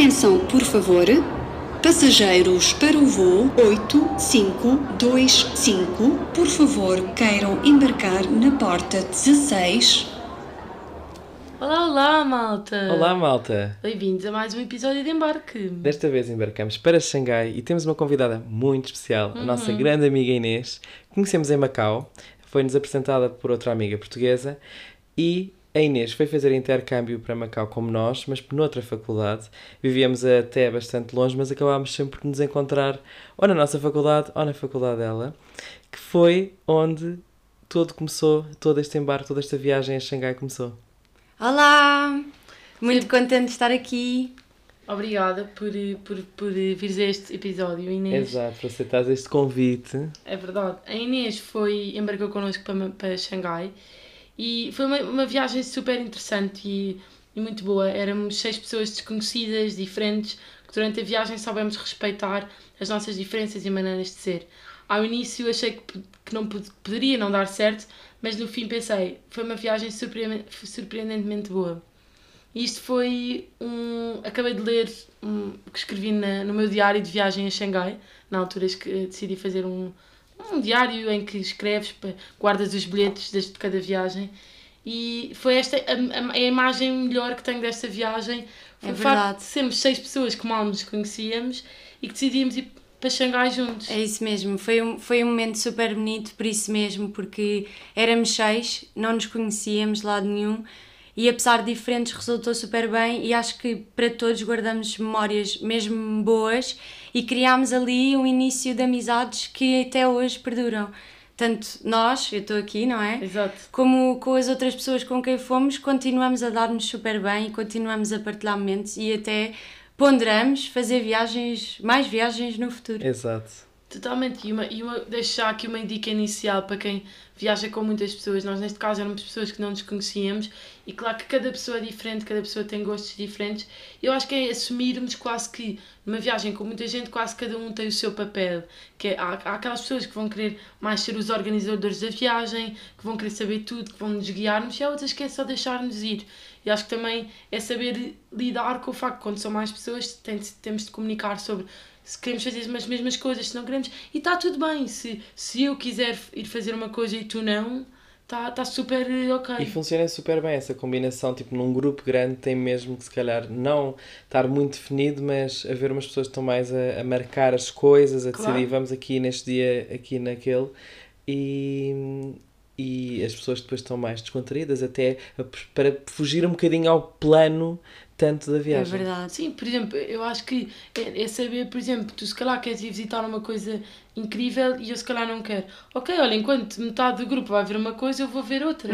Atenção, por favor. Passageiros para o voo 8525, por favor, queiram embarcar na porta 16. Olá, olá, malta! Olá, malta! Bem-vindos a mais um episódio de embarque. Desta vez embarcamos para Xangai e temos uma convidada muito especial, a Uhum. nossa grande amiga Inês, que conhecemos em Macau, foi-nos apresentada por outra amiga portuguesa e a Inês foi fazer intercâmbio para Macau como nós, mas noutra faculdade. Vivíamos até bastante longe, mas acabámos sempre por nos encontrar ou na nossa faculdade ou na faculdade dela, que foi onde tudo começou, todo este embarque, toda esta viagem a Xangai começou. Olá! Muito contente de estar aqui. Obrigada por, por, por vires a este episódio, Inês. Exato, por aceitares este convite. É verdade. A Inês foi, embarcou connosco para, para Xangai e foi uma, uma viagem super interessante e, e muito boa. Éramos seis pessoas desconhecidas, diferentes, que durante a viagem soubemos respeitar as nossas diferenças e maneiras de ser. Ao início achei que, que não pod- poderia não dar certo, mas no fim pensei, foi uma viagem surpreendente- surpreendentemente boa. E Isto foi um. Acabei de ler um, que escrevi na, no meu diário de viagem a Xangai, na altura que decidi fazer um, um diário em que escreves, guardas os bilhetes de cada viagem. E foi esta a, a, a imagem melhor que tenho desta viagem. Foi É o facto de sermos seis pessoas que mal nos conhecíamos e que decidimos ir para Xangai juntos. É isso mesmo, foi um, foi um momento super bonito por isso mesmo, porque éramos seis, não nos conhecíamos de lado nenhum e apesar de diferentes resultou super bem e acho que para todos guardamos memórias mesmo boas e criámos ali um início de amizades que até hoje perduram. Tanto nós, eu estou aqui, não é? Exato. como com as outras pessoas com quem fomos, continuamos a dar-nos super bem e continuamos a partilhar momentos e até ponderamos fazer viagens, mais viagens no futuro. Exato. Totalmente, e, uma, e uma, deixo já aqui uma dica inicial para quem viaja com muitas pessoas. Nós, neste caso, éramos pessoas que não nos conhecíamos, e claro que cada pessoa é diferente, cada pessoa tem gostos diferentes. Eu acho que é assumirmos quase que numa viagem com muita gente, quase cada um tem o seu papel. Que é, há, há aquelas pessoas que vão querer mais ser os organizadores da viagem, que vão querer saber tudo, que vão nos guiar-nos, e há outras que é só deixar-nos ir. E acho que também é saber lidar com o facto que quando são mais pessoas, tem, temos de comunicar sobre se queremos fazer as mesmas coisas, se não queremos, e está tudo bem. Se, se eu quiser ir fazer uma coisa e tu não, está tá super eh, ok. E funciona super bem essa combinação, tipo, num grupo grande tem mesmo que se calhar não estar muito definido, mas haver umas pessoas que estão mais a, a marcar as coisas, a Claro. decidir vamos aqui neste dia, aqui naquele, e, e as pessoas depois estão mais descontraídas até para fugir um bocadinho ao plano tanto da É viagem. verdade. Sim, por exemplo, eu acho que é, é saber, por exemplo, tu se calhar queres ir visitar uma coisa incrível e eu se calhar não quero. Ok, olha, enquanto metade do grupo vai ver uma coisa, eu vou ver outra.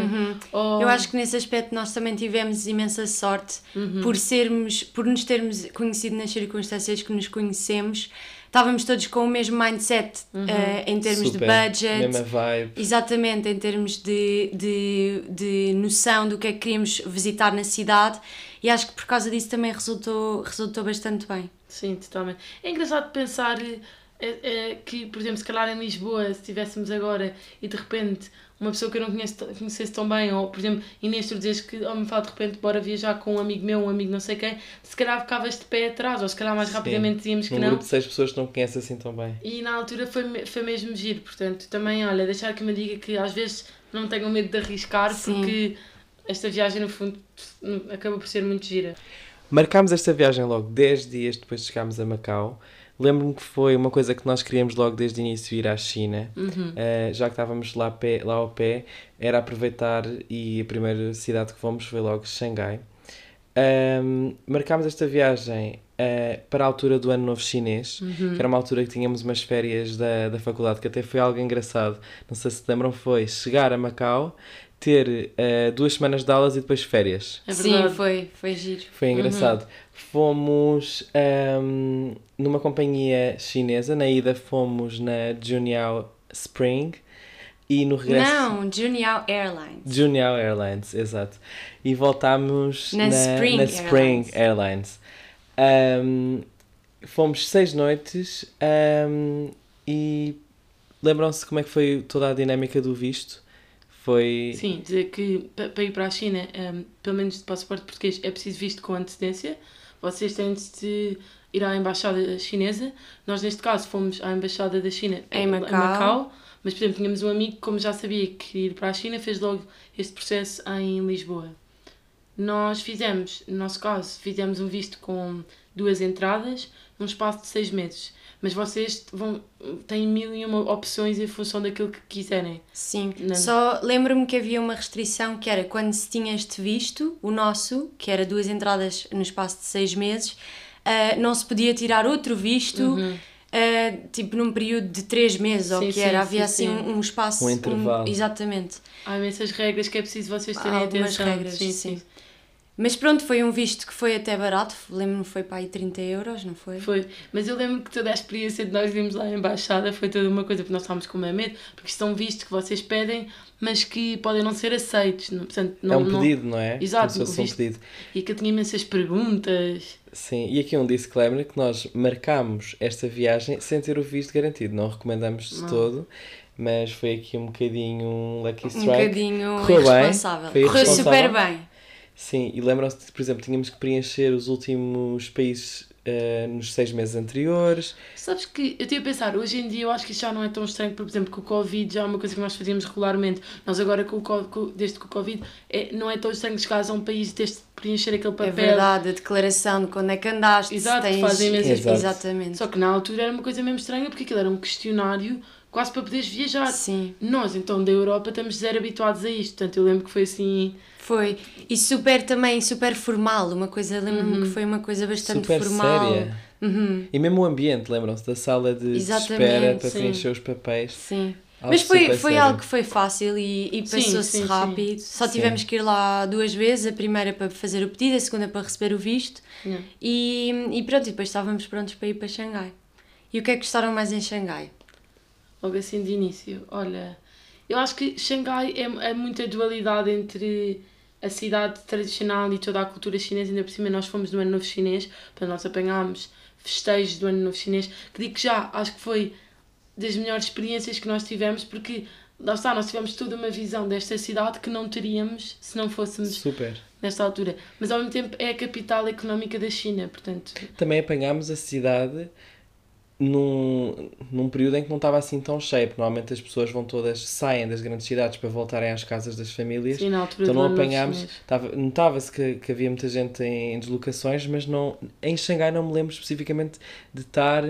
Ou- Eu acho que nesse aspecto nós também tivemos imensa sorte por sermos, por nos termos conhecido nas circunstâncias que nos conhecemos. Estávamos todos com o mesmo mindset eh, em termos Super, de budget, mesma vibe. Exatamente, em termos de, de, de noção do que é que queríamos visitar na cidade e acho que por causa disso também resultou, resultou bastante bem. Sim, totalmente. É engraçado pensar eh, eh, que, por exemplo, se calhar em Lisboa, se estivéssemos agora e de repente uma pessoa que eu não conheço, conhecesse tão bem, ou por exemplo, Inês, tu dizes que oh, me fala de repente, bora viajar com um amigo meu, um amigo não sei quem, se calhar ficavas de pé atrás, ou se calhar mais Sim. rapidamente dizíamos que não. grupo de seis pessoas que não conhecem assim tão bem. E na altura foi, foi mesmo giro, portanto, também, olha, deixar que me diga que às vezes não tenham medo de arriscar, Sim. porque esta viagem, no fundo, acaba por ser muito gira. Marcámos esta viagem logo 10 dias depois de chegarmos a Macau. Lembro-me que foi uma coisa que nós queríamos logo desde o início ir à China. Uh, já que estávamos lá, pé, lá ao pé, era aproveitar e a primeira cidade que fomos foi logo Xangai. Um, marcámos esta viagem uh, para a altura do Ano Novo Chinês, que era uma altura que tínhamos umas férias da, da faculdade, que até foi algo engraçado. Não sei se lembram, foi chegar a Macau, ter uh, duas semanas de aulas e depois férias. É Sim, foi, foi giro. Foi engraçado. Fomos ahm, numa companhia chinesa. Na ida fomos na Juniao Spring e no regresso. Não, Junior Airlines. Juniao Airlines, exato. E voltámos Na na, Spring na Spring Airlines. Airlines. Ahm, fomos seis noites ahm, e lembram-se como é que foi toda a dinâmica do visto? Foi. Sim, dizer que pa- para ir para a China, um, pelo menos de passaporte português, é preciso visto com antecedência, vocês têm de ir à embaixada chinesa. Nós, neste caso, fomos à embaixada da China Em Macau. Mas, por exemplo, tínhamos um amigo que, como já sabia que ir para a China, fez logo este processo em Lisboa. Nós fizemos, no nosso caso, fizemos um visto com duas entradas num espaço de seis meses. Mas vocês vão, têm mil e uma opções em função daquilo que quiserem. Sim, Não. só lembro-me que havia uma restrição que era quando se tinha este visto, o nosso, que era duas entradas no espaço de seis meses, ah, não se podia tirar outro visto, ah, tipo num período de três meses, ou Sim, que sim, era, sim, havia assim sim. um, um espaço. Um intervalo. exatamente. Há imensas regras que é preciso vocês terem Há algumas atenção. regras, sim. Mas pronto, foi um visto que foi até barato, lembro-me que foi para aí 30 euros, não foi? Foi. Mas eu lembro que toda a experiência de nós irmos lá à embaixada foi toda uma coisa, porque nós estávamos com medo, porque estão vistos que vocês pedem, mas que podem não ser aceitos. Não, portanto, não, é um não- pedido, não é? Exato, um visto- pedido. E que eu tinha imensas perguntas. Sim, e aqui um disclaimer que nós marcámos esta viagem sem ter o visto garantido. Não recomendamos de Não. todo, mas foi aqui um bocadinho um lucky Um strike. bocadinho Correu bem, irresponsável. foi Correu super bem. Sim, e lembram-se, por exemplo, tínhamos que preencher os últimos países eh, nos seis meses anteriores. Sabes que eu estive a pensar, hoje em dia eu acho que isso já não é tão estranho, porque, por exemplo, com o Covid já é uma coisa que nós fazíamos regularmente. Nós agora, com o, co- com- desde que o Covid, é, não é tão estranho chegares a um país e teres de preencher aquele É papel. verdade, a declaração de quando é que andaste. Exato, tens... fazem imensas Exato. Exatamente. Só que na altura era uma coisa mesmo estranha, porque aquilo era um questionário quase para poderes viajar. Sim, Nós, então, da Europa, estamos zero habituados a isto. Portanto, eu lembro que foi assim. foi. E super também, super formal. Uma coisa, lembro-me Uhum. que foi uma coisa bastante super formal. séria. Uhum, E mesmo o ambiente, lembram-se da sala de Exatamente, espera para sim. preencher os papéis. sim. Algo Mas foi, foi sério. algo que foi fácil e, e Sim, passou-se sim, sim. rápido. Só Sim. tivemos que ir lá duas vezes, a primeira para fazer o pedido, a segunda para receber o visto. E, e pronto, e depois estávamos prontos para ir para Xangai. E o que é que gostaram mais em Xangai? Logo assim de início. Olha, eu acho que Xangai é, é muita dualidade entre a cidade tradicional e toda a cultura chinesa. Ainda por cima, nós fomos no Ano Novo Chinês, para nós apanhámos festejos do Ano Novo Chinês, que digo que já, acho que foi das melhores experiências que nós tivemos, porque lá está, nós tivemos toda uma visão desta cidade que não teríamos se não fôssemos Super. nesta altura. Mas ao mesmo tempo é a capital económica da China, portanto. Também apanhámos a cidade num, num período em que não estava assim tão cheio, porque normalmente as pessoas vão todas, saem das grandes cidades para voltarem às casas das famílias. Sim, na altura Então não apanhámos, notava-se que, que havia muita gente em, em deslocações, mas não, em Xangai não me lembro especificamente de estar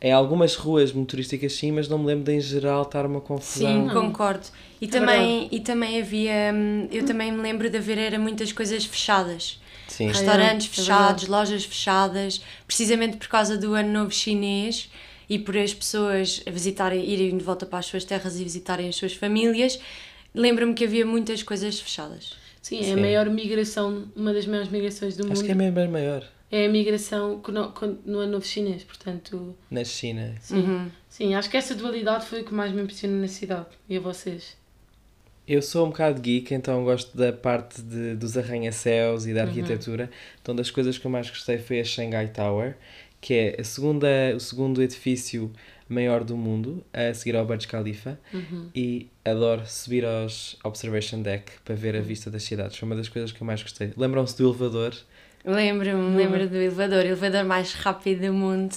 em algumas ruas motorísticas sim, mas não me lembro de em geral estar uma confusão. Sim, concordo. E, É também, e também havia. hum, Eu também me lembro de haver era muitas coisas fechadas. Sim. Restaurantes é, é fechados, lojas fechadas, precisamente por causa do Ano Novo Chinês e por as pessoas visitarem, irem de volta para as suas terras e visitarem as suas famílias. Lembro-me que havia muitas coisas fechadas. Sim, é Sim. a maior migração, uma das maiores migrações do Acho mundo. que é mesmo bem maior É a migração no ano novo chinês, portanto, na China. sim. Uhum. Sim, acho que essa dualidade foi o que mais me impressionou na cidade. E a vocês? Eu sou um bocado geek, então gosto da parte de, dos arranha-céus Uhum. e da arquitetura. Então, das coisas que eu mais gostei foi a Shanghai Tower, que é a segunda, o segundo edifício maior do mundo, a seguir ao Burj Khalifa. Uhum. E adoro subir aos Observation Deck para ver Uhum. a vista das cidades. Foi uma das coisas que eu mais gostei. Lembram-se do elevador? Lembro-me, lembro do elevador, o elevador mais rápido do mundo.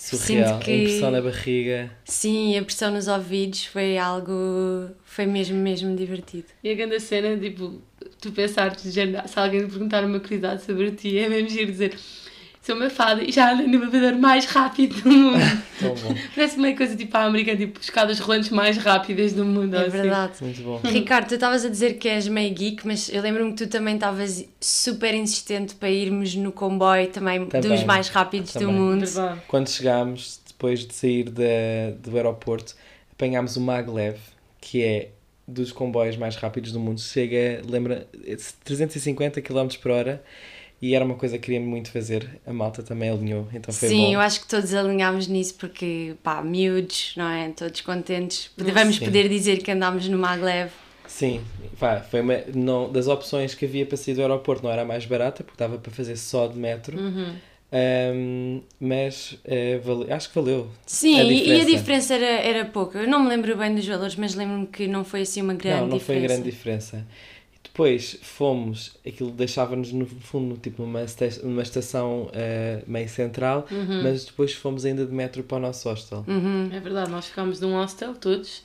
Surreal. Que- A impressão na barriga. Sim, a pressão nos ouvidos foi algo. foi mesmo, mesmo divertido. E a grande cena, tipo, tu pensares, se alguém te perguntar uma curiosidade sobre ti, é mesmo giro dizer sou uma fada e já ando no elevador mais rápido do mundo. Parece uma coisa tipo a americana, tipo, escadas rolantes mais rápidas do mundo. É assim. verdade. Muito bom. Ricardo, tu estavas a dizer que és meio geek, mas eu lembro-me que tu também estavas super insistente para irmos no comboio também, Também, dos mais rápidos do também. mundo. Verdade. Quando chegámos, depois de sair da, do aeroporto, apanhámos o Maglev, que é dos comboios mais rápidos do mundo. Chega, lembra, 350 km por hora e era uma coisa que queríamos muito fazer. A malta também alinhou, então foi Sim, bom. eu acho que todos alinhámos nisso porque, pá, miúdos, não é? Todos contentes. Vamos Sim. poder dizer que andámos no Maglev. Sim, pá, foi uma, não, das opções que havia para sair do aeroporto não era a mais barata, porque dava para fazer só de metro. Uhum. Ahm, mas eh, vale- acho que valeu. Sim, A e- a diferença. era, era pouca. Eu não me lembro bem dos valores, mas lembro-me que não foi assim uma grande não, não diferença. foi grande diferença. Depois fomos, aquilo deixava-nos no fundo tipo numa, esta- numa estação eh, meio central, Uhum. mas depois fomos ainda de metro para o nosso hostel. Uhum. É verdade, nós ficámos num hostel, todos.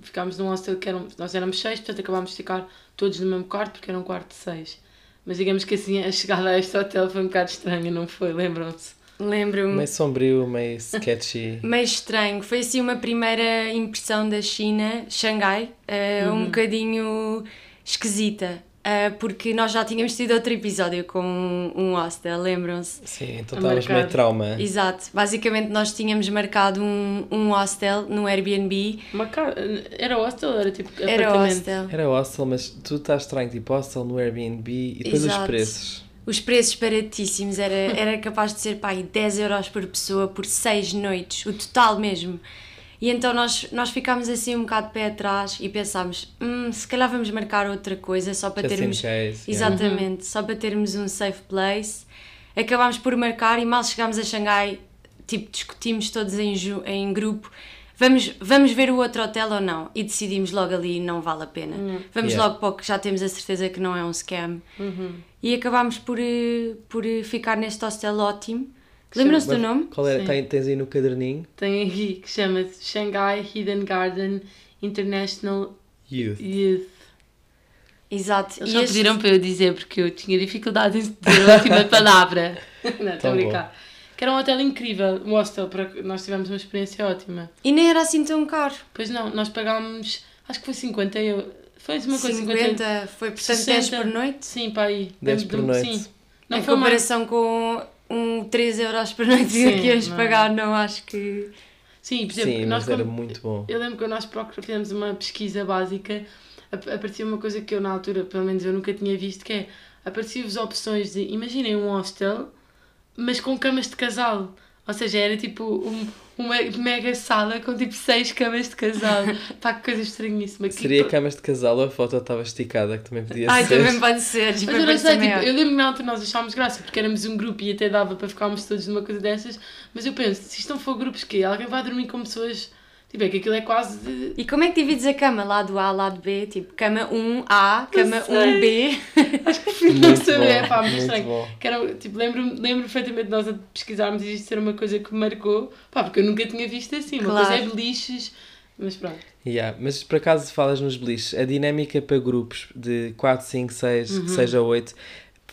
Ficámos num hostel que eram, nós éramos seis, portanto acabámos de ficar todos no mesmo quarto, porque era um quarto de seis. Mas digamos que assim, a chegada a este hotel foi um bocado estranha, não foi? Lembram-se? Lembro-me. Meio sombrio, meio sketchy. Meio estranho. Foi assim uma primeira impressão da China, Xangai, eh, um bocadinho esquisita. eh, porque nós já tínhamos tido outro episódio com um, um hostel, lembram-se? Sim, então estávamos meio trauma. Exato. Basicamente nós tínhamos marcado um, um hostel no Airbnb. Uma ca... Era hostel ou era tipo Era apartamento? hostel. Era hostel, mas tu estás estranho, tipo hostel no Airbnb e depois os Exato. preços. Os preços baratíssimos, era, era capaz de ser pá, aí 10 euros por pessoa por 6 noites, o total mesmo. E então nós, nós ficámos assim um bocado de pé atrás e pensámos, hum, se calhar vamos marcar outra coisa só para Just termos. case, yeah. Exatamente, só para termos um safe place. Acabámos por marcar e mal chegámos a Xangai, tipo, discutimos todos em, em grupo. Vamos, vamos ver o outro hotel ou não? E decidimos logo ali, não vale a pena. Vamos Yeah. logo para o que já temos a certeza que não é um scam. Uhum. E acabámos por, eh, por eh, ficar neste hostel ótimo. Lembram-se do nome? Qual era? Tem- tens aí no caderninho? Tem aqui que chama-se Shanghai Hidden Garden International Youth. Youth. Exato. Eles E só este- pediram para eu dizer porque eu tinha dificuldade em dizer a última palavra. Não, estou a brincar. Que era um hotel incrível, um hostel, para... nós tivemos uma experiência ótima. E nem era assim tão caro. Pois não, nós pagámos, acho que foi 50 euros. Foi uma coisa 50, 50 foi portanto 10 60. por noite. Sim, para aí. 10 Lembro-me por noite. Sim. Não em foi mais. comparação com um 3 euros por noite Sim, que íamos não. pagar, não acho que. Sim, por exemplo, Sim, nós era quando- muito bom. Eu lembro que nós fizemos uma pesquisa básica, ap- aparecia uma coisa que eu na altura, pelo menos eu nunca tinha visto, que é, apareciam-vos opções de, imaginem um hostel, mas com camas de casal. Ou seja, era tipo um- uma mega sala com tipo seis camas de casal. Pá, que coisa estranhíssima. Que- Seria camas de casal ou a foto estava esticada, que também podia Ai, ser. também pode ser. Mas eu não sei, tipo, maior. eu lembro que na altura nós achámos graça porque éramos um grupo e até dava para ficarmos todos numa coisa dessas, mas eu penso, se isto não for grupos que alguém vai dormir com pessoas, tipo, é que aquilo é quase de, E como é que divides a cama? Lado A, lado B? Tipo, cama 1A, cama sei. 1B. não Muito saber, é bom, pá, muito estranho. bom. Que era, tipo, lembro, lembro perfeitamente de nós a pesquisarmos e isto ser uma coisa que me marcou, pá, porque eu nunca tinha visto assim. Uma Claro. coisa é beliches, mas pronto. Yeah, mas por acaso falas nos beliches, a dinâmica para grupos de 4, 5, 6, Uhum. que seja 8,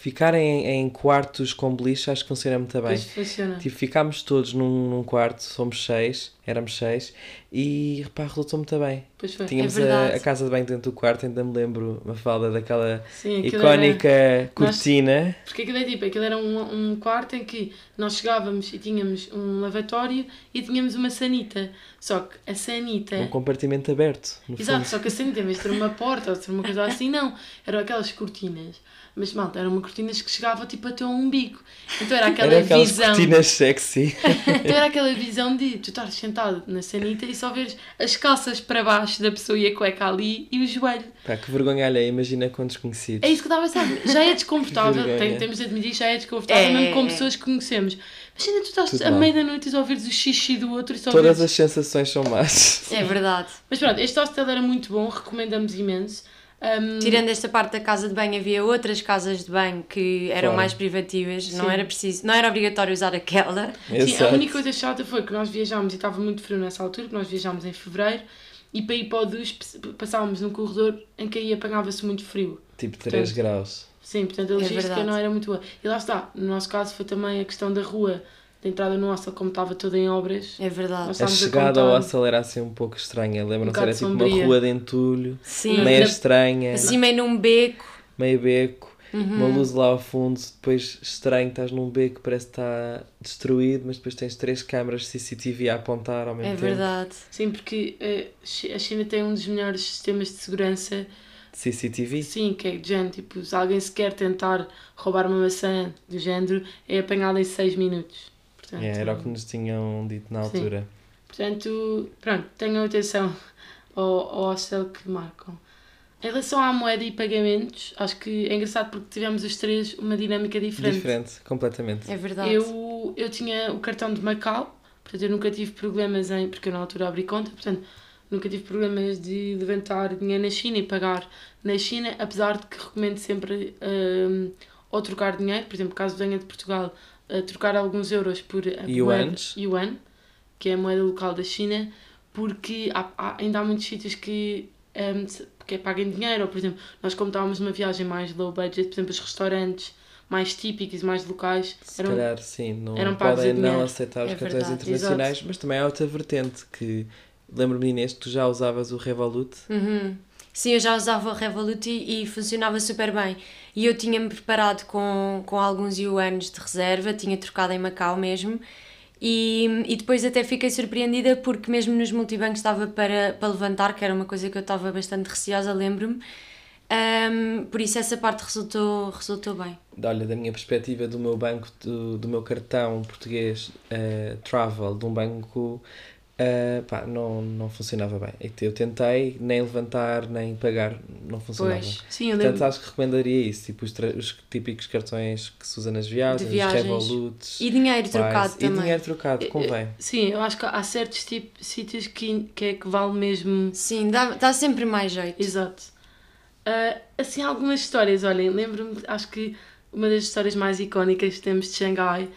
ficarem em, em quartos com beliche acho que funciona muito bem. Funciona. Tipo, ficámos todos num, num quarto, somos seis, éramos seis, e repá, resultou muito bem. Depois foi. Tínhamos É a, a casa de banho dentro do quarto, ainda me lembro, uma falda daquela Sim, icónica Era, cortina. porque aquilo é tipo, aquilo era um, um quarto em que nós chegávamos e tínhamos um lavatório e tínhamos uma sanita. Só que a sanita. Um compartimento aberto, no Exato, fundo. só que a sanita, em vez de ter uma porta ou ter uma coisa assim, não. Eram aquelas cortinas. Mas, malta, eram cortinas que chegavam tipo até ao umbigo. Então era aquela Era aquelas visão. cortinas sexy. Então era aquela visão de tu estares sentado na sanita e só veres as calças para baixo da pessoa e a cueca ali e o joelho. Pá, que vergonha alheia, imagina com desconhecidos. É isso que eu estava a pensar. Já é desconfortável, tem- temos de admitir já é desconfortável, É, mesmo com é. pessoas que conhecemos. Imagina tu estás Tudo à mal. meia-noite e só ouvires o xixi do outro e só Todas ouvires... as sensações são más. É verdade. Mas pronto, este hostel era muito bom, recomendamos imenso. Um, Tirando esta parte da casa de banho, havia outras casas de banho que eram Fora. mais privativas, não Sim. era preciso, não era obrigatório usar aquela. Sim, a Exato. única coisa chata foi que nós viajámos e estava muito frio nessa altura, que nós viajámos em fevereiro, e para ir para o duche passávamos num corredor em que aí apanhava-se muito frio. Tipo 3 Portanto, graus. Sim, portanto a É logística verdade. não era muito boa. E lá está, no nosso caso foi também a questão da rua, da entrada no hostel, como estava toda em obras. É verdade. A estávamos a chegada ao hostel era assim um pouco estranha. Lembram-se? bocado era tipo sombria. uma rua de entulho, Sim, meio na- estranha, assim meio num beco. meio beco, Uhum. uma luz lá ao fundo, depois estranho, estás num beco parece que está destruído, mas depois tens três câmaras CCTV a apontar ao mesmo É tempo. verdade. Sim, porque eh, a China tem um dos melhores sistemas de segurança. CCTV? Sim, que é de género, tipo, se alguém se quer tentar roubar uma maçã do género, é apanhado em 6 minutos. Portanto, É, era o que nos tinham dito na Sim. altura. Portanto, pronto, tenham atenção ao, ao hostel que marcam. Em relação à moeda e pagamentos, acho que é engraçado porque tivemos os três uma dinâmica diferente. Diferente, completamente. É verdade. Eu, eu tinha o cartão de Macau, portanto eu nunca tive problemas em. porque eu na altura abri conta, portanto nunca tive problemas de levantar dinheiro na China e pagar na China, apesar de que recomendo sempre um, ou trocar dinheiro, por exemplo, caso venha de Portugal, uh, trocar alguns euros por a moeda Yuan, que é a moeda local da China, porque há, há- ainda há muitos sítios que, um, se- que é paguem dinheiro, ou por exemplo, nós como estávamos numa viagem mais low budget, por exemplo, os restaurantes mais típicos mais locais Se eram calhar sim, não eram podem a não aceitar os É cartões verdade, internacionais, mas também há outra vertente que lembro-me Inês que tu já usavas o Revolut. Uhum. Sim, eu já usava o Revolut e, e funcionava super bem. E eu tinha-me preparado com, com alguns yuanes de reserva, tinha trocado em Macau mesmo. E, e depois até fiquei surpreendida porque mesmo nos multibancos estava para, para levantar, que era uma coisa que eu estava bastante receosa, lembro-me. Ahm, por isso essa parte resultou, resultou bem. Olha, da minha perspectiva do meu banco, do, do meu cartão português eh, Travel, de um banco, eh, pá, não, não funcionava bem. Eu tentei nem levantar, nem pagar, não funcionava. Pois. Sim, eu Portanto, lembro. acho que recomendaria isso, tipo os, os típicos cartões que se usa nas viagens, viagens. os Revoluts, E dinheiro Wise, trocado e também. dinheiro trocado, convém. Sim, eu acho que há certos tipos, sítios que, que é que vale mesmo. Sim, dá, dá sempre mais jeito. Exato. Ah, assim, algumas histórias, olhem, lembro-me, acho que uma das histórias mais icónicas que temos de Xangai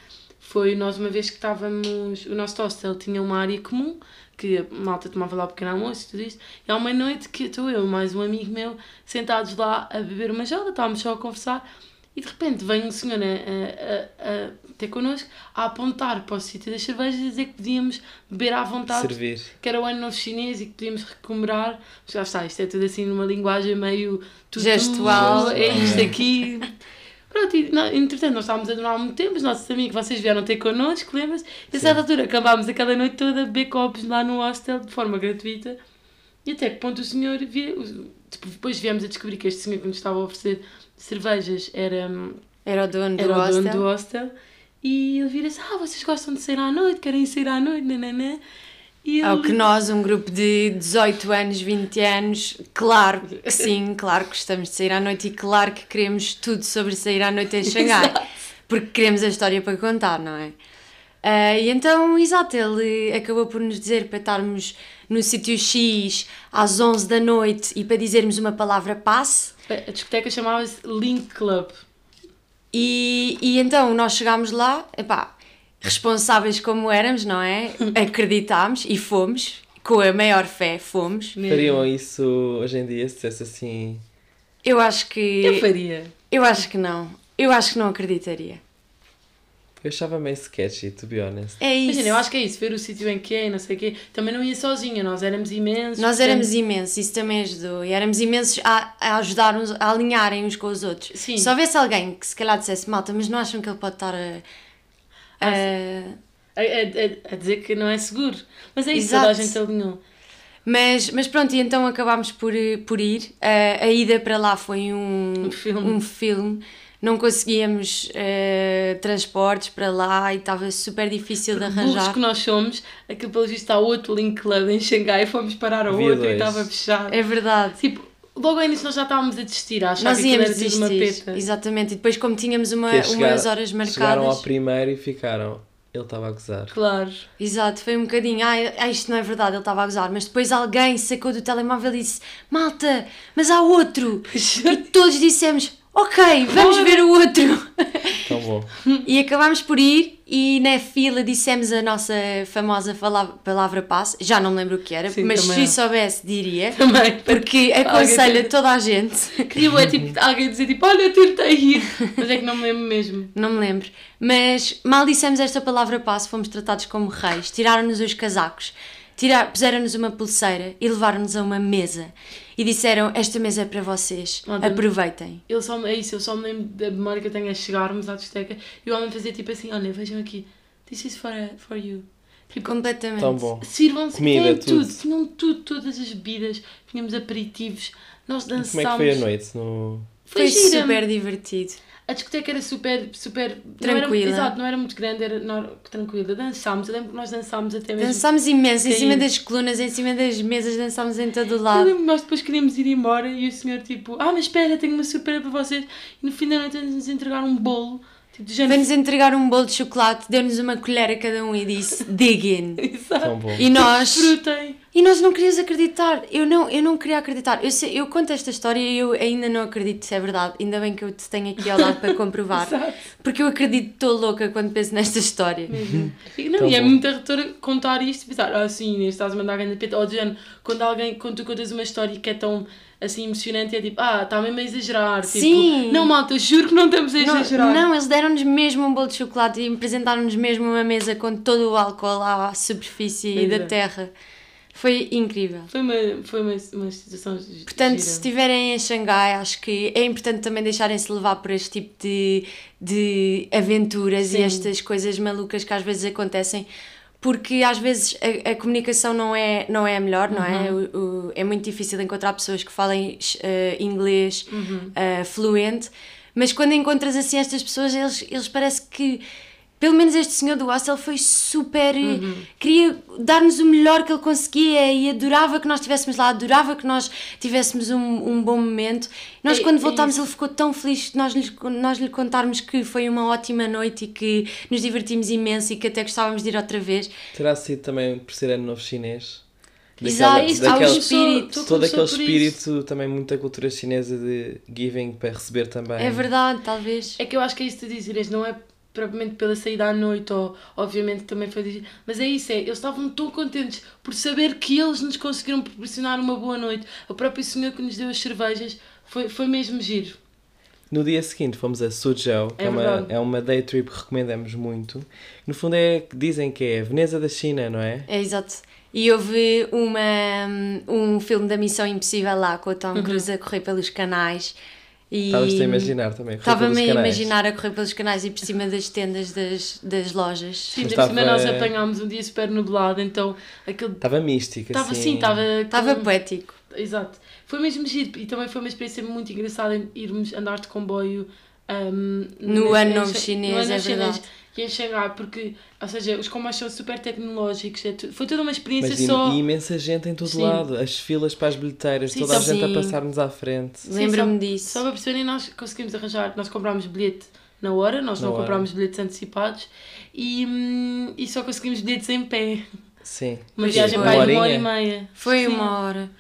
foi nós, uma vez que estávamos, o nosso hostel tinha uma área comum, que a malta tomava lá o pequeno almoço e tudo isto, e há uma noite que estou eu e mais um amigo meu sentados lá a beber uma gelada, estávamos só a conversar, e de repente vem um senhor a, a, a, a ter connosco a apontar para o sítio das cervejas e dizer que podíamos beber à vontade Servir. que era o ano novo chinês e que podíamos recomemorar. Mas lá está, isto é tudo assim numa linguagem meio tutu, Gestual. É isto aqui. Pronto, e, não, entretanto, nós estávamos a durar há muito tempo, os nossos amigos, vocês vieram ter connosco, lembras? E a certa altura acabámos aquela noite toda a beber copos lá no hostel de forma gratuita. E até que ponto o senhor via. tipo, Depois viemos a descobrir que este senhor que nos estava a oferecer cervejas era, hum, Era o dono do era o hostel. dono do hostel. E ele vira-se: Ah, vocês gostam de sair à noite, querem sair à noite, nananã. Ao que nós, um grupo de 18 anos, 20 anos, claro, que sim, claro que gostamos de sair à noite e claro que queremos tudo sobre sair à noite em Xangai. Porque queremos a história para contar, não é? Ah, e então, exato, ele acabou por nos dizer para estarmos no sítio X às 11 da noite e para dizermos uma palavra passe. A discoteca chamava-se Link Club. E, e então nós chegámos lá, epá, responsáveis como éramos, não é? Acreditámos e fomos, com a maior fé fomos. Fariam isso hoje em dia se dissesse assim. Eu acho que. Eu faria. Eu acho que não. Eu acho que não acreditaria. Eu achava meio sketchy, to be honest. É isso. Imagina, eu acho que é isso, ver o sítio em que é, não sei o quê. Também não ia sozinha, nós éramos imensos. Nós portanto- éramos imensos, isso também ajudou. E éramos imensos a, a ajudar uns, a alinharem uns com os outros. Sim. Se houvesse alguém que se calhar dissesse malta, mas não acham que ele pode estar a. a- A, a- a- a dizer que não é seguro. Mas é isso, Exato. toda a gente alinhou. Mas, mas pronto, e então acabámos por, por ir. A, a ida para lá foi um, Um filme. um filme. Não conseguíamos eh, transportes para lá e estava super difícil de Burros arranjar. que nós somos, aquilo pelo visto há outro Link Club em Xangai, fomos parar ao Havia outro e estava fechado. É verdade. Tipo, logo ao início nós já estávamos a desistir, a achar Nós que íamos era tudo uma desistir. peta. Exatamente. E depois, como tínhamos uma, é chegar- umas horas Chegaram ao marcadas. primeiro e ficaram. Ele estava a gozar. Claro. Exato, foi um bocadinho. Ah, ah, isto não é verdade, ele estava a gozar. Mas depois alguém sacou do telemóvel e disse: Malta, mas há outro. e todos dissemos: Ok, vamos ver o outro. Tão bom. E acabámos por ir e na fila dissemos a nossa famosa palavra passe. Já não me lembro o que era, Sim, mas se também. soubesse, diria. Também. Porque aconselho a toda a gente. Queria é tipo, alguém dizer tipo, olha, eu tentei ir. Mas é que não me lembro mesmo. Não me lembro. Mas mal dissemos esta palavra passe, fomos tratados como reis. Tiraram-nos os casacos, tirar- puseram-nos uma pulseira e levaram-nos a uma mesa. E disseram: Esta mesa é para vocês, aproveitem. Eu só, é isso, eu só me lembro da memória que eu tenho a chegarmos à discoteca e o homem fazia tipo assim, olha, vejam aqui, this is for, for you. Tipo, Completamente. Tão bom. sirvam-se, Comida, tudo. tudo, tinham tudo, todas as bebidas, tínhamos aperitivos, nós dançámos. Como é que foi a noite? No... Foi gira. super divertido. A discoteca era super, super... Não era, Tranquila. exato, não era muito grande, era não, tranquila. Dançámos, eu lembro que nós dançámos até mesmo... Dançámos imenso, em cima das colunas, em cima das mesas, dançámos em todo o Eu lado. lembro que nós depois queríamos ir embora e o senhor tipo, ah, mas espera, tenho uma surpresa para vocês. E no fim da noite nos entregaram um bolo, Tipo, de género. Veio-nos entregar um bolo de chocolate, deu-nos uma colher a cada um e disse dig in. Exato. E nós, Desfrutem. E nós não queríamos acreditar. Eu não, eu não queria acreditar. Eu, sei- eu conto esta história e eu ainda não acredito se é verdade. Ainda bem que eu te tenho aqui ao lado para comprovar. Exato. Porque eu acredito, estou louca quando penso nesta história. E, não, Tão e é bom. muita retora contar isto e pensar, ah, sim, estás a mandar grande peta. Ou género, quando alguém, quando tu contas uma história que é tão assim emocionante, é tipo, ah, está mesmo a exagerar. Sim. Tipo, não, malta, juro que não estamos a Não, exagerar. não, eles deram-nos mesmo um bolo de chocolate e apresentaram-nos mesmo uma mesa com todo o álcool à superfície Pois da é. terra. Foi incrível. Foi uma, foi uma, uma situação Portanto, gira. se estiverem em Xangai, acho que é importante também deixarem-se levar por este tipo de, de aventuras Sim. e estas coisas malucas que às vezes acontecem, porque às vezes a, a comunicação não é, não é a melhor, não é? Uhum. O, o- é muito difícil encontrar pessoas que falem eh, inglês Uhum. eh, fluente, mas quando encontras assim estas pessoas, eles, eles parece que. Pelo menos este senhor do hostel foi super. Uhum. queria dar-nos o melhor que ele conseguia e adorava que nós estivéssemos lá, adorava que nós tivéssemos um, um bom momento. Nós, É- quando é voltámos, isso. ele ficou tão feliz que nós lhe, nós lhe contarmos que foi uma ótima noite e que nos divertimos imenso e que até gostávamos de ir outra vez. Terá sido também por ser ano novo chinês? Exato, Daquela- um daquela- espírito. Todo aquele espírito, também muita cultura chinesa de giving para receber também. É verdade, talvez. É que eu acho que é isso que tu dizes, não é propriamente pela saída à noite, ou obviamente também foi dizer, mas é isso, é, eles estavam tão contentes por saber que eles nos conseguiram proporcionar uma boa noite. O próprio senhor que nos deu as cervejas foi, foi mesmo giro. No dia seguinte fomos a Suzhou, que É é, uma, é uma day trip que recomendamos muito. No fundo é, dizem que é a Veneza da China, não é? É exato. E houve uma, um filme da Missão Impossível lá com o Uhum. Tom Cruise a correr pelos canais. Estavas-te a imaginar também. Estava-me a imaginar a correr pelos canais e por cima das tendas das, das lojas. Sim, ainda por cima estava- nós apanhámos um dia super nublado, então aquele. Estava mística, Estava assim. assim, estava. Estava poético. Exato. Foi mesmo giro e também foi uma experiência muito engraçada em irmos andar de comboio um, No Ano Novo Chinês, no Ano é Novo Chinês verdade. Em Xangai, porque, ou seja, os comboios são super tecnológicos, é tu- foi toda uma experiência Mas só. e imensa gente em todo Sim. lado, as filas para as bilheteiras, Sim, toda a sim. gente a passar-nos à frente. Sim, Lembro-me só- disso. Só para perceberem, nós conseguimos arranjar, nós comprámos bilhete na hora, nós Na não hora. comprámos bilhetes antecipados e, hum, e só conseguimos bilhetes em pé. Sim. Uma viagem foi. para aí de Uma uma hora e meia. Foi Sim. uma hora.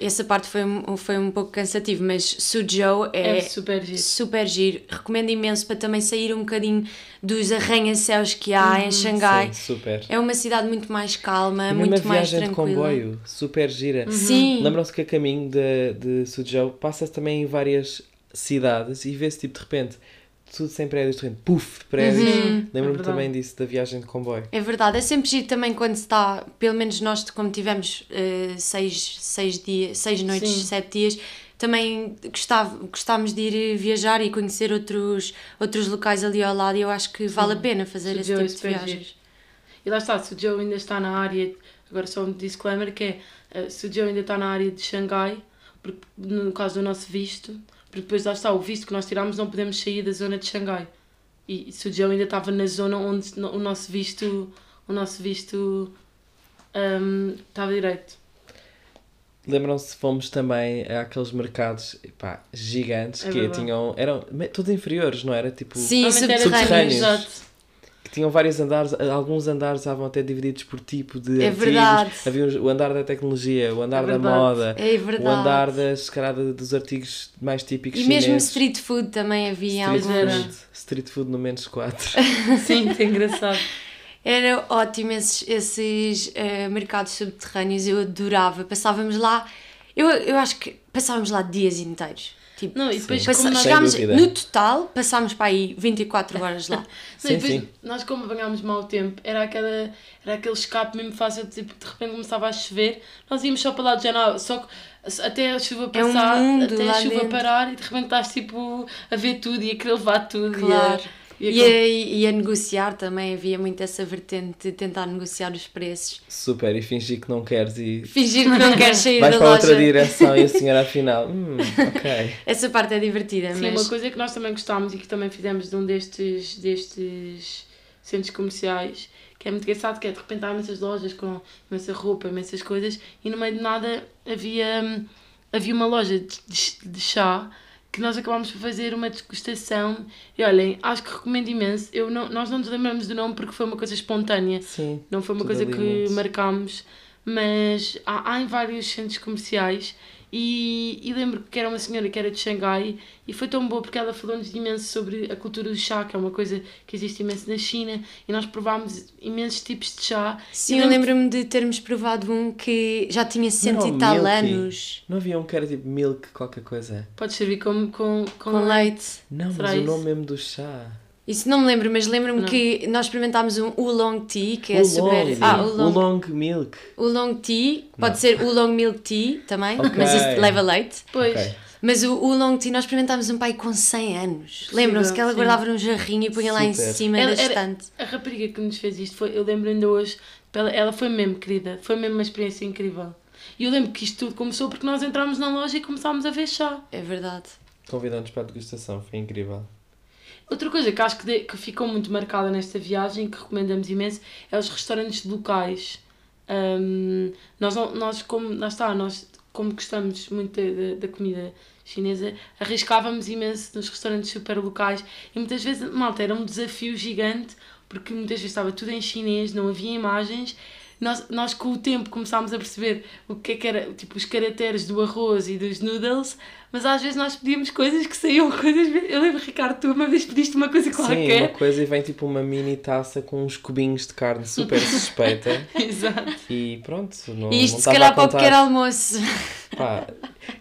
Essa parte foi, um- foi um pouco cansativo, mas Suzhou é, É super giro. super giro. Recomendo imenso para também sair um bocadinho dos arranha-céus que há em Xangai. Sim, super. É uma cidade muito mais calma, E muito mais viagem de tranquila. comboio, super gira. Sim. Lembram-se que a caminho de, de Suzhou passa-se também em várias cidades e vê-se tipo de repente tudo sem prédios, de repente, puf, prédios. é Lembro-me verdade. também disso da viagem de comboio. É verdade, é sempre giro também quando se está, pelo menos nós, como tivemos eh, seis, seis, dias, seis noites, Sim. sete dias, também gostava, gostávamos de ir viajar e conhecer outros, outros locais ali ao lado e eu acho que vale a pena fazer esse Suzhou é tipo de viagens. giro. E lá está, se o Joe ainda está na área, agora só um disclaimer que é, eh, se o Joe ainda está na área de Xangai, porque, no caso do nosso visto, porque depois lá está, o visto que nós tiramos não podemos sair da zona de Xangai. E se o Joe ainda estava na zona onde o nosso visto, o nosso visto hum, estava direito. Lembram-se fomos também àqueles mercados epá, gigantes É que verdade. tinham. eram todos inferiores, não era? Tipo, Sim, era subterrâneos. Que tinham vários andares, alguns andares estavam até divididos por tipo de É artigos. verdade. Havia o andar da tecnologia, o andar É da moda, É o andar das, de- dos artigos mais típicos E mesmo chineses. street food também havia Street alguns. food, street food no menos 4. Sim, é engraçado. Era ótimo esses, esses eh, mercados subterrâneos, eu adorava. Passávamos lá, eu, eu acho que passávamos lá dias inteiros. Tipo, Não, e depois passa- nós, chegámos, no total, passámos para aí 24 horas lá. Não, Sim, e depois, sim. nós como apanhámos mau tempo, era, aquela, era aquele escape mesmo fácil, tipo, de repente começava a chover, nós íamos só para lá de janela, só que até a chuva É um passar, mundo até a chuva dentro. parar e de repente estás tipo a ver tudo e a querer levar tudo. Claro. E a, E a, e a negociar também, havia muito essa vertente de tentar negociar os preços. Super, e fingir que não queres e Fingir que não queres sair vais da para loja. outra direção e a senhora afinal, hum, ok. Essa parte é divertida, Sim, mas uma coisa que nós também gostámos e que também fizemos de um destes, destes centros comerciais, que é muito engraçado, que é de repente há imensas lojas com imensa roupa, imensas coisas, e no meio de nada havia, hum, havia uma loja de, de, de chá que nós acabámos por fazer uma degustação. E olhem, acho que recomendo imenso. Eu não, nós não nos lembramos do nome porque foi uma coisa espontânea. Sim. Não foi uma coisa que muito- marcámos, mas há, há em vários centros comerciais. E, e lembro que era uma senhora que era de Xangai e foi tão boa porque ela falou-nos imenso sobre a cultura do chá, que é uma coisa que existe imenso na China, e nós provámos imensos tipos de chá. Sim, E eu lembro- lembro-me de termos provado um que já tinha 60 Não, e tal milky. anos. Não havia um que era tipo milk qualquer coisa? Pode servir com, com, com, Com leite. Não, Será mas o nome mesmo do chá. Isso não me lembro, mas lembro-me Não. que nós experimentámos um oolong tea, que é Oolong. super. Ah, oolong. Oolong milk. Oolong tea, pode ser oolong milk tea também, Ok. mas isso leva leite. Pois, Ok. Mas o oolong tea nós experimentámos um pai com 100 anos. Lembram-se que ela sim. guardava num jarrinho e punha lá em cima Ela da estante. a rapariga que nos fez isto, foi, eu lembro ainda hoje, ela, ela foi mesmo querida, foi mesmo uma experiência incrível. E eu lembro que isto tudo começou porque nós entramos na loja e começámos a ver chá. É verdade. Convidando-nos para a degustação, foi incrível. Outra coisa que acho que, de- que ficou muito marcada nesta viagem, que recomendamos imenso, é os restaurantes locais. Ahm, nós, nós, como, lá está, nós, como gostamos muito da comida chinesa, arriscávamos imenso nos restaurantes super locais e muitas vezes, malta, era um desafio gigante, porque muitas vezes estava tudo em chinês, não havia imagens. Nós, nós com o tempo começámos a perceber o que é que era, tipo, os caracteres do arroz e dos noodles, mas às vezes nós pedíamos coisas que saíam coisas. Eu lembro, Ricardo, tu uma vez pediste uma coisa Sim, uma qualquer. coisa e vem tipo uma mini taça com uns cubinhos de carne super suspeita. Exato. E pronto, não, E isto não se calhar para o pequeno almoço. Pá,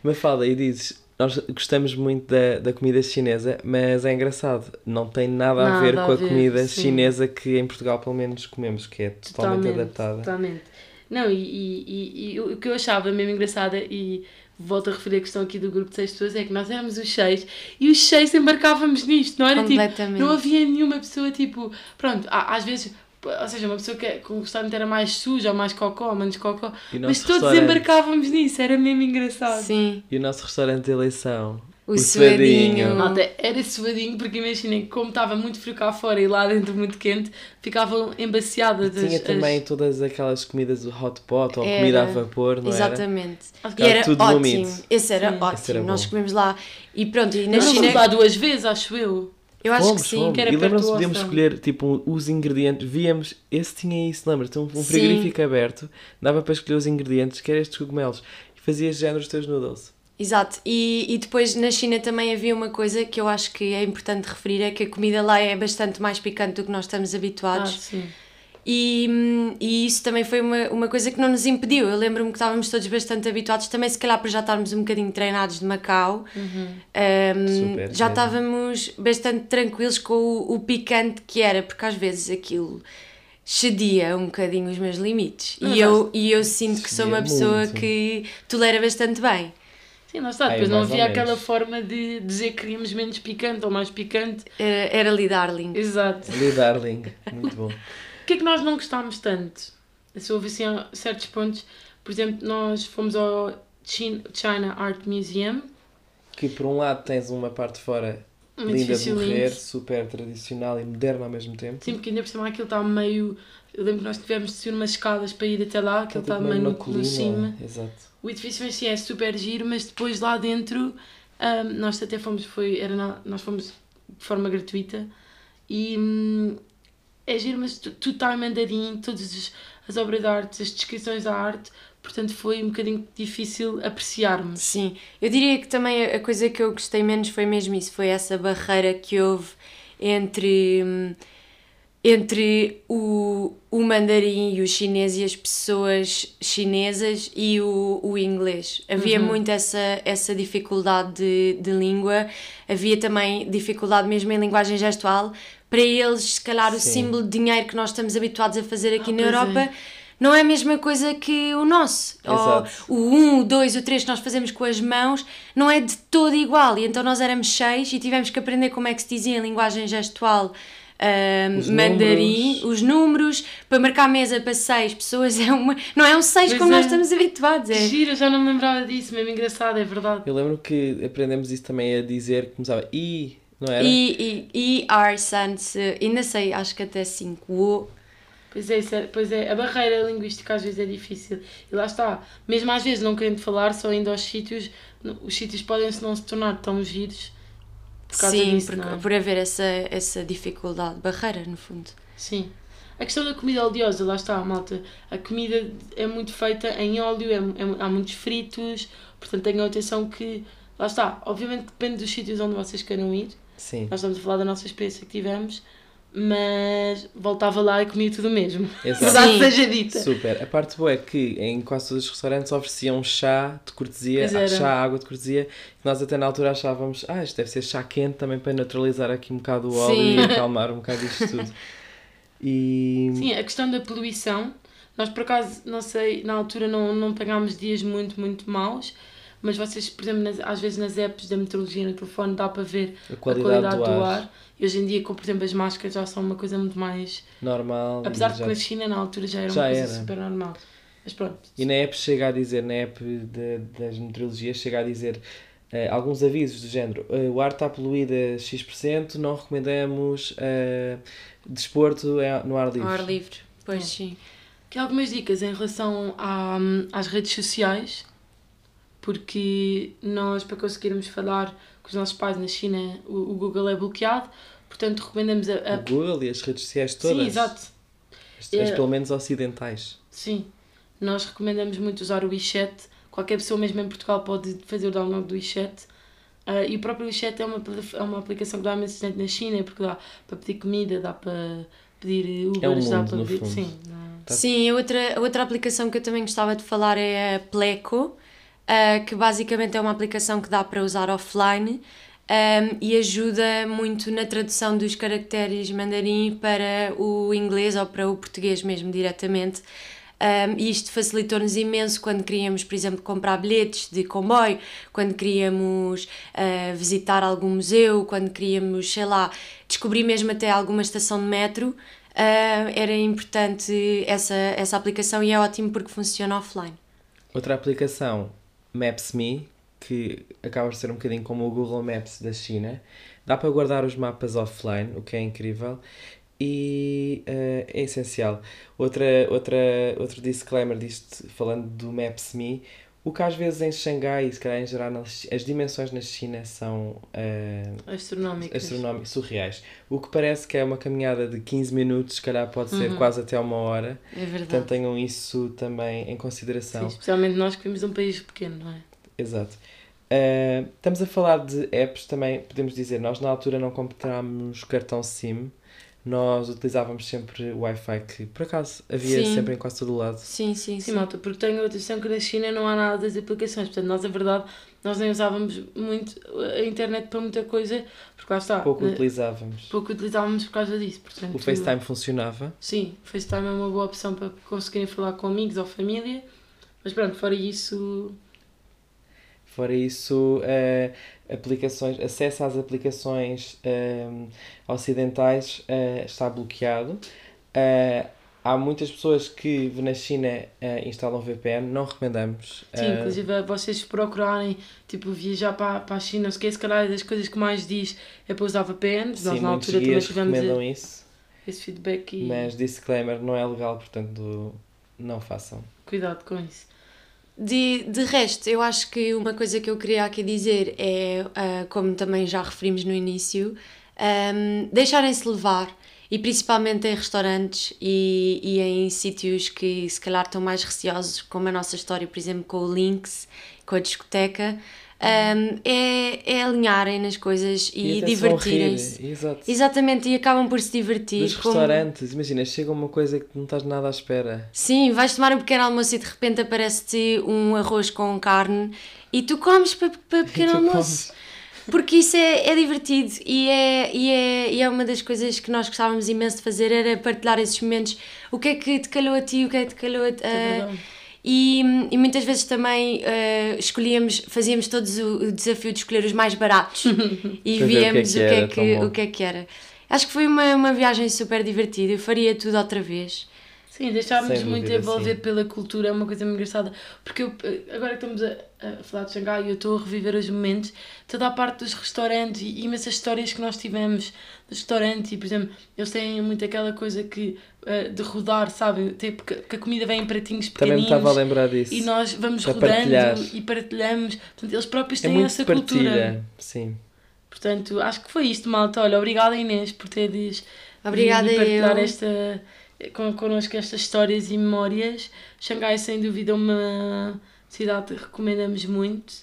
Mafalda, e dizes, nós gostamos muito da, da comida chinesa, mas é engraçado, não tem nada, a Nada ver a com a ver, comida sim. chinesa que em Portugal pelo menos comemos, que é totalmente, adaptada. Totalmente. Não, e, e, e- e o que eu achava mesmo engraçada, e volto a referir a questão aqui do grupo de seis pessoas, é que nós éramos os seis e os seis embarcávamos nisto, não era tipo. Completamente. Não havia nenhuma pessoa tipo. Pronto, às vezes. Ou seja, uma pessoa que, é- que o restaurante era mais sujo, ou mais cocó, ou menos cocó, E o mas todos restaurante- embarcávamos nisso, era mesmo engraçado. Sim, E o nosso restaurante de eleição? o, suadinho. Malta, era suadinho porque imaginem que como estava muito frio cá fora e lá dentro muito quente, ficavam embaciadas as, Tinha as- também todas aquelas comidas do hot pot ou Era. comida a vapor, não era? Exatamente. Que E era tudo ótimo. Esse era Sim. ótimo. Esse era Nós comemos lá. E pronto, e na Nós China. fomos lá duas vezes, acho eu. Eu acho Fomos, que sim. fomos. que era e lembram-se podíamos escolher tipo os ingredientes, víamos, esse tinha isso, lembras-te? Um, um Sim. frigorífico aberto, dava para escolher os ingredientes, que eram estes cogumelos, e fazias género os teus noodles. Exato, e, e depois na China também havia uma coisa que eu acho que é importante referir: é que a comida lá é bastante mais picante do que nós estamos Ah, habituados. sim. E, hum, e isso também foi uma, uma coisa que não nos impediu. Eu lembro-me que estávamos todos bastante habituados, também se calhar por já estarmos um bocadinho treinados de Macau, hum, Super, já estávamos bastante tranquilos com o, o picante que era, porque às vezes aquilo cedia um bocadinho os meus limites. E eu, e eu sinto que sou uma pessoa muito. que tolera bastante bem. Sim, lá está. Depois não havia aquela forma de dizer que queríamos menos picante ou mais picante. Era, era ali darling. Exato. Ali, darling, muito bom. O que é que nós não gostámos tanto? Se houve assim certos pontos, por exemplo, nós fomos ao Chin- China Art Museum, Que por um lado tens uma parte fora um linda de morrer, lindo. super tradicional e moderna ao mesmo tempo. Sim, porque ainda por cima aquilo está meio. Eu lembro que nós tivemos de subir umas escadas para ir até lá, aquilo Está está tipo meio numa no, colina, no cima. Exato. O edifício em si é super giro, mas depois lá dentro ahm, nós até fomos, foi, era na- nós fomos de forma gratuita e hum, é giro, mas tu- tudo está emendadinho, todas as, as obras de arte, as descrições da arte, portanto foi um bocadinho difícil apreciarmos. Sim, eu diria que também a coisa que eu gostei menos foi mesmo isso, foi essa barreira que houve entre, hum, entre o, o mandarim e o chinês e as pessoas chinesas e o, o inglês. Havia muito essa, essa dificuldade de, de língua, havia também dificuldade mesmo em linguagem gestual. Para eles, se calhar, o Sim. símbolo de dinheiro que nós estamos habituados a fazer aqui Ah, na é. Europa não é a mesma coisa que o nosso. Ou o 1, o 2, o 3 que nós fazemos com as mãos não é de todo igual. E então nós éramos seis e tivemos que aprender como é que se dizia em linguagem gestual. Os mandarim, números. os números, para marcar mesa para seis pessoas é uma, não é um seis Pois como é. nós estamos habituados. É. giro, eu já não me lembrava disso, mesmo engraçado, é verdade. Eu lembro que aprendemos isso também a dizer que começava I, não era? E, e, e R, sans, ainda sei, acho que até 5. O, Pois é, é, pois é, a barreira linguística às vezes é difícil. E lá está, mesmo às vezes não querendo falar, só indo aos sítios, os sítios podem -se não se tornar tão giros por causa Sim, disso, por, não é? por haver essa, essa dificuldade, barreira, no fundo. Sim. A questão da comida oleosa, lá está, malta. A comida é muito feita em óleo, é, é- há muitos fritos, portanto tenham atenção que, lá está, obviamente depende dos sítios onde vocês queiram ir. Sim. Nós estamos a falar da nossa experiência que tivemos, mas voltava lá e comia tudo o mesmo. Exato. Verdade seja dita. Super. A parte boa é que em quase todos os restaurantes ofereciam chá de cortesia, chá, água de cortesia. que Nós até na altura achávamos, ah, isto deve ser chá quente também para neutralizar aqui um bocado o óleo Sim. e acalmar um bocado isto tudo. E Sim, a questão da poluição, nós por acaso, não sei, na altura não, não pegámos dias muito, muito maus, mas vocês, por exemplo, nas- às vezes nas apps da meteorologia no telefone dá para ver a a qualidade, do, ar, E hoje em dia, como por exemplo as máscaras já são uma coisa muito mais. normal. Apesar de que na China na altura já era Já uma coisa era. super normal. Mas pronto. E na app chega a dizer, na app de- das meteorologias, chega a dizer eh, alguns avisos do género: eh, o ar está poluído a X%, não recomendamos eh, desporto no ar livre. Ao ar livre, pois É. sim. Aqui algumas dicas em relação à, às redes sociais, porque nós, para conseguirmos falar com os nossos pais na China, o, o Google é bloqueado, portanto recomendamos a. a- O Google e as redes sociais todas. Sim, exato. As, as É. pelo menos ocidentais. Sim. Nós recomendamos muito usar o WeChat. Qualquer pessoa, mesmo em Portugal, pode fazer o download do WeChat. Ah, e o próprio WeChat é uma, é uma aplicação que dá imenso na China, porque dá para pedir comida, dá para pedir Uber, É um dá mundo, para no pedir. fundo. Sim, Tá. Sim, a outra, a outra aplicação que eu também gostava de falar é a Pleco, ah, que basicamente é uma aplicação que dá para usar offline ahm, e ajuda muito na tradução dos caracteres mandarim para o inglês ou para o português mesmo diretamente. Um, e isto facilitou-nos imenso quando queríamos, por exemplo, comprar bilhetes de comboio, quando queríamos ah, visitar algum museu, quando queríamos, sei lá, descobrir mesmo até alguma estação de metro. ah, era importante essa, essa aplicação e é ótimo porque funciona offline. Outra aplicação, Maps.me, que acaba por ser um bocadinho como o Google Maps da China. Dá para guardar os mapas offline, o que é incrível. E eh, é essencial. Outra, outra, outro disclaimer disto, falando do Maps.me, o que às vezes em Xangai e se calhar em geral as dimensões na China são eh, Astronómicas. astronómicas, surreais. O que parece que é uma caminhada de 15 minutos, se calhar pode ser quase até uma hora. É verdade. Portanto, tenham isso também em Sim, consideração. especialmente nós que vivemos num país pequeno, não é? Exato. Uh, estamos a falar de apps também, podemos dizer, nós na altura não comprámos cartão SIM, nós utilizávamos sempre o Wi-Fi, que por acaso havia Sim. sempre em quase todo o lado. Sim, sim, Sim, sim. malta, porque tenho a atenção que na China não há nada das aplicações. Portanto, nós, a verdade, nós nem usávamos muito a internet para muita coisa, porque lá está. Pouco eh, utilizávamos. pouco utilizávamos por causa disso. Portanto, O FaceTime funcionava. Sim, o FaceTime é uma boa opção para conseguirem falar com amigos ou família. Mas pronto, fora isso, Fora isso, uh, aplicações, acesso às aplicações um, ocidentais uh, está bloqueado. Uh, há muitas pessoas que na China uh, instalam VPN, não recomendamos. sim, inclusive é vocês procurarem, tipo, viajar para, para a China, se calhar das coisas que mais diz é para usar VPN. sim, nós na altura também tivemos isso. esse feedback e Mas disclaimer, não é legal, portanto não façam. cuidado com isso. De, de resto, eu acho que uma coisa que eu queria aqui dizer é, ah, como também já referimos no início, ahm, deixarem-se levar e principalmente em restaurantes e, e em sítios que se calhar estão mais receosos, como a nossa história, por exemplo, com o Lynx, com a discoteca, ahm, é, é alinharem nas coisas e, vão divertirem-se. Exatamente, e acabam por se divertir. Dos como- restaurantes, imagina, chega uma coisa que não estás nada à espera. Sim, vais tomar um pequeno almoço e de repente aparece-te um arroz com carne e tu comes para, para pequeno almoço. Porque isso é, é divertido e é, e, é, e é uma das coisas que nós gostávamos imenso de fazer, era partilhar esses momentos. O que é que te calhou a ti, o que é que te calhou a... É a-. e, e muitas vezes também eh, escolhíamos, fazíamos todos o, o desafio de escolher os mais baratos e Para ver o que é víamos que o que é era, que, o que é que era. Acho que foi uma, uma viagem super divertida, eu faria tudo outra vez. Sim, deixámos Sem muito envolver sim. pela cultura, é uma coisa muito engraçada. Porque eu, eh, agora que estamos a, a falar de Xangai, eu estou a reviver os momentos, toda a parte dos restaurantes e imensas histórias que nós tivemos dos restaurantes. E, por exemplo, eles têm muito aquela coisa que, eh, de rodar, sabe? Tipo, que, que a comida vem em pratinhos Também me pequeninos. estava a lembrar disso. E nós vamos rodando partilhar. e partilhamos. Portanto, eles próprios é têm muito essa partilha. cultura. Sim. Portanto, acho que foi isto, malta. Olha, obrigada Inês por teres Obrigada e partilhar eu. esta, con, connosco estas histórias e memórias. Xangai, sem dúvida, uma cidade que recomendamos muito.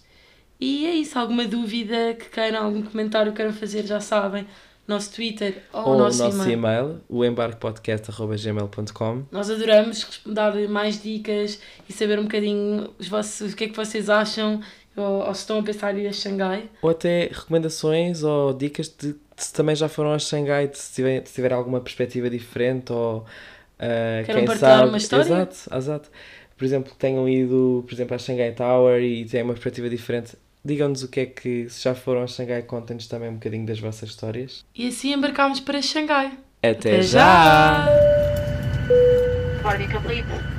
E é isso. Alguma dúvida que queiram, algum comentário que queiram fazer, já sabem. Nosso Twitter ou, Ou nosso, nosso e-mail. o embarquepodcast.gmail.com. Nós adoramos dar mais dicas e saber um bocadinho os vossos, o que é que vocês acham ou, ou se estão a pensar em ir a Xangai. Ou até recomendações ou dicas de, de se também já foram a Xangai, de se tiver, se tiver alguma perspectiva diferente ou Querem quem sabe. uma história? Exato, exato. Por exemplo, que tenham ido, por exemplo, à Xangai Tower e têm uma perspectiva diferente. Digam-nos o que é que, se já foram a Xangai, contem-nos também um bocadinho das vossas histórias. E assim embarcámos para Xangai. Até, Até já! já! Party complete.